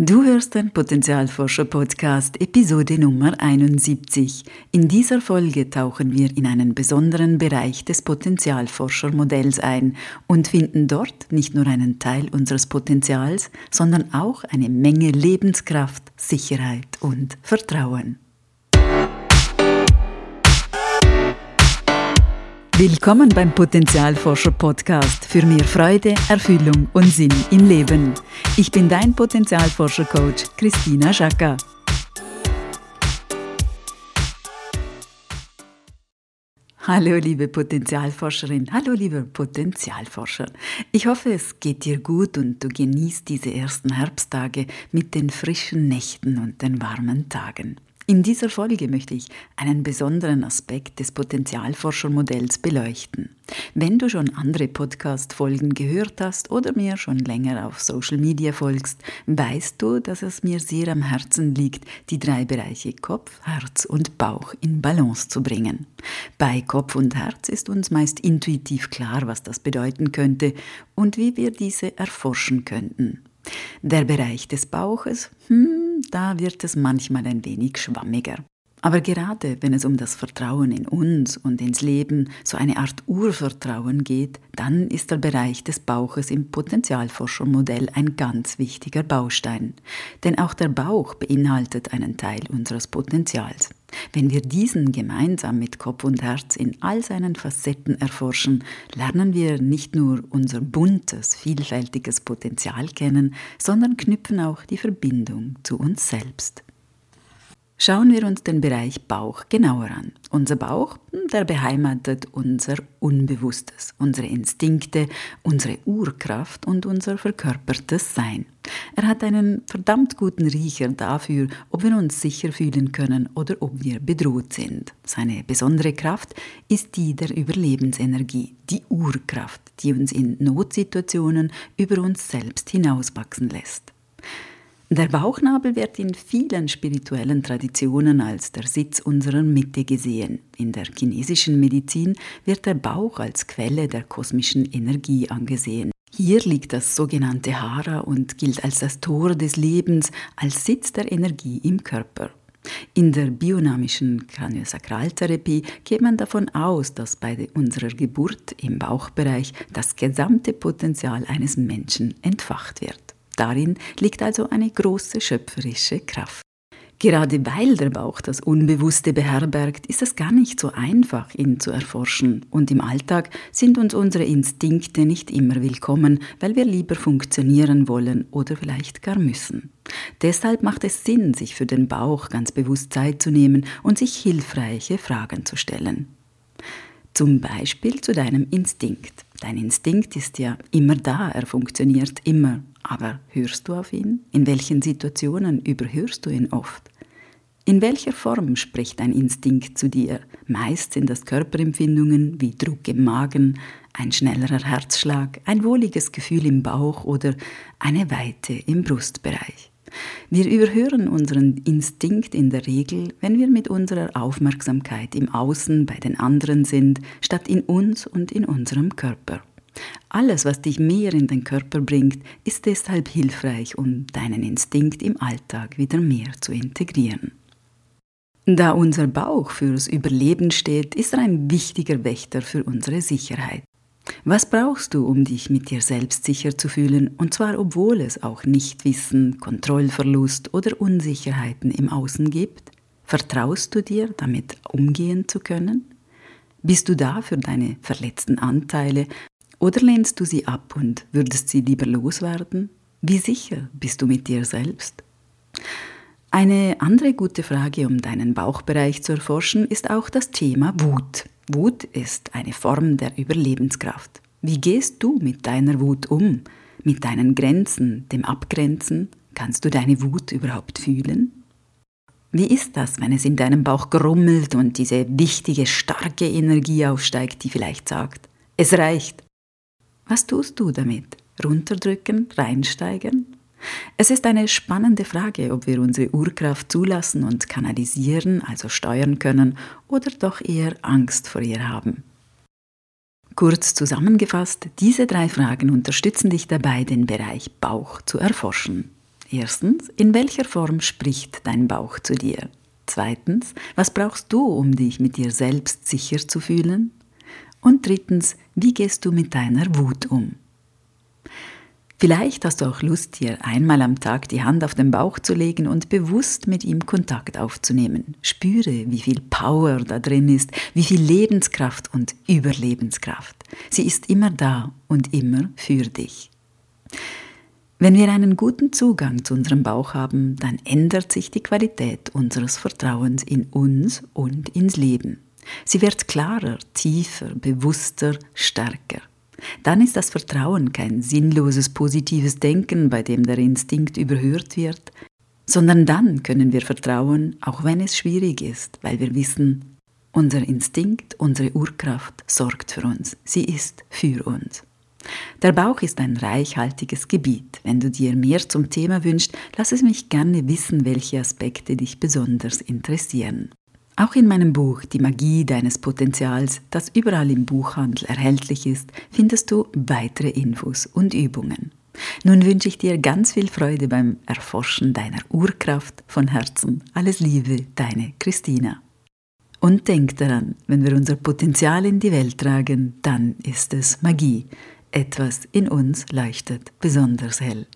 Du hörst den Potenzialforscher Podcast Episode Nummer 71. In dieser Folge tauchen wir in einen besonderen Bereich des Potenzialforschermodells ein und finden dort nicht nur einen Teil unseres Potenzials, sondern auch eine Menge Lebenskraft, Sicherheit und Vertrauen. Willkommen beim Potenzialforscher Podcast für mehr Freude, Erfüllung und Sinn im Leben. Ich bin dein Potenzialforscher Coach Christina Schaka. Hallo liebe Potenzialforscherin, hallo lieber Potenzialforscher. Ich hoffe, es geht dir gut und du genießt diese ersten Herbsttage mit den frischen Nächten und den warmen Tagen. In dieser Folge möchte ich einen besonderen Aspekt des Potenzialforschermodells beleuchten. Wenn du schon andere Podcast-Folgen gehört hast oder mir schon länger auf Social Media folgst, weißt du, dass es mir sehr am Herzen liegt, die drei Bereiche Kopf, Herz und Bauch in Balance zu bringen. Bei Kopf und Herz ist uns meist intuitiv klar, was das bedeuten könnte und wie wir diese erforschen könnten. Der Bereich des Bauches, hm, da wird es manchmal ein wenig schwammiger. Aber gerade wenn es um das Vertrauen in uns und ins Leben, so eine Art Urvertrauen geht, dann ist der Bereich des Bauches im Potenzialforschermodell ein ganz wichtiger Baustein. Denn auch der Bauch beinhaltet einen Teil unseres Potenzials. Wenn wir diesen gemeinsam mit Kopf und Herz in all seinen Facetten erforschen, lernen wir nicht nur unser buntes, vielfältiges Potenzial kennen, sondern knüpfen auch die Verbindung zu uns selbst. Schauen wir uns den Bereich Bauch genauer an. Unser Bauch, hm, der beheimatet unser Unbewusstes, unsere Instinkte, unsere Urkraft und unser verkörpertes Sein. Er hat einen verdammt guten Riecher dafür, ob wir uns sicher fühlen können oder ob wir bedroht sind. Seine besondere Kraft ist die der Überlebensenergie, die Urkraft, die uns in Notsituationen über uns selbst hinauswachsen lässt. Der Bauchnabel wird in vielen spirituellen Traditionen als der Sitz unserer Mitte gesehen. In der chinesischen Medizin wird der Bauch als Quelle der kosmischen Energie angesehen. Hier liegt das sogenannte Hara und gilt als das Tor des Lebens, als Sitz der Energie im Körper. In der biodynamischen Kraniosakraltherapie geht man davon aus, dass bei unserer Geburt im Bauchbereich das gesamte Potenzial eines Menschen entfacht wird. Darin liegt also eine große schöpferische Kraft. Gerade weil der Bauch das Unbewusste beherbergt, ist es gar nicht so einfach, ihn zu erforschen. Und im Alltag sind uns unsere Instinkte nicht immer willkommen, weil wir lieber funktionieren wollen oder vielleicht gar müssen. Deshalb macht es Sinn, sich für den Bauch ganz bewusst Zeit zu nehmen und sich hilfreiche Fragen zu stellen. Zum Beispiel zu deinem Instinkt. Dein Instinkt ist ja immer da, er funktioniert immer. Aber hörst du auf ihn? In welchen Situationen überhörst du ihn oft? In welcher Form spricht dein Instinkt zu dir? Meist sind das Körperempfindungen wie Druck im Magen, ein schnellerer Herzschlag, ein wohliges Gefühl im Bauch oder eine Weite im Brustbereich. Wir überhören unseren Instinkt in der Regel, wenn wir mit unserer Aufmerksamkeit im Außen bei den anderen sind, statt in uns und in unserem Körper. Alles, was dich mehr in den Körper bringt, ist deshalb hilfreich, um deinen Instinkt im Alltag wieder mehr zu integrieren. Da unser Bauch fürs Überleben steht, ist er ein wichtiger Wächter für unsere Sicherheit. Was brauchst du, um dich mit dir selbst sicher zu fühlen, und zwar obwohl es auch Nichtwissen, Kontrollverlust oder Unsicherheiten im Außen gibt? Vertraust du dir, damit umgehen zu können? Bist du da für deine verletzten Anteile oder lehnst du sie ab und würdest sie lieber loswerden? Wie sicher bist du mit dir selbst? Eine andere gute Frage, um deinen Bauchbereich zu erforschen, ist auch das Thema Wut. Wut ist eine Form der Überlebenskraft. Wie gehst du mit deiner Wut um? Mit deinen Grenzen, dem Abgrenzen? Kannst du deine Wut überhaupt fühlen? Wie ist das, wenn es in deinem Bauch grummelt und diese wichtige, starke Energie aufsteigt, die vielleicht sagt, es reicht, was tust du damit? Runterdrücken, reinsteigen? Es ist eine spannende Frage, ob wir unsere Urkraft zulassen und kanalisieren, also steuern können, oder doch eher Angst vor ihr haben. Kurz zusammengefasst, diese drei Fragen unterstützen dich dabei, den Bereich Bauch zu erforschen. Erstens, in welcher Form spricht dein Bauch zu dir? Zweitens, was brauchst du, um dich mit dir selbst sicher zu fühlen? Und drittens, wie gehst du mit deiner Wut um? Vielleicht hast du auch Lust, dir einmal am Tag die Hand auf den Bauch zu legen und bewusst mit ihm Kontakt aufzunehmen. Spüre, wie viel Power da drin ist, wie viel Lebenskraft und Überlebenskraft. Sie ist immer da und immer für dich. Wenn wir einen guten Zugang zu unserem Bauch haben, dann ändert sich die Qualität unseres Vertrauens in uns und ins Leben. Sie wird klarer, tiefer, bewusster, stärker. Dann ist das Vertrauen kein sinnloses positives Denken, bei dem der Instinkt überhört wird, sondern dann können wir vertrauen, auch wenn es schwierig ist, weil wir wissen, unser Instinkt, unsere Urkraft sorgt für uns, sie ist für uns. Der Bauch ist ein reichhaltiges Gebiet. Wenn du dir mehr zum Thema wünschst, lass es mich gerne wissen, welche Aspekte dich besonders interessieren. Auch in meinem Buch Die Magie deines Potenzials, das überall im Buchhandel erhältlich ist, findest du weitere Infos und Übungen. Nun wünsche ich dir ganz viel Freude beim Erforschen deiner Urkraft von Herzen. Alles Liebe, deine Christina. Und denk daran, wenn wir unser Potenzial in die Welt tragen, dann ist es Magie. Etwas in uns leuchtet besonders hell.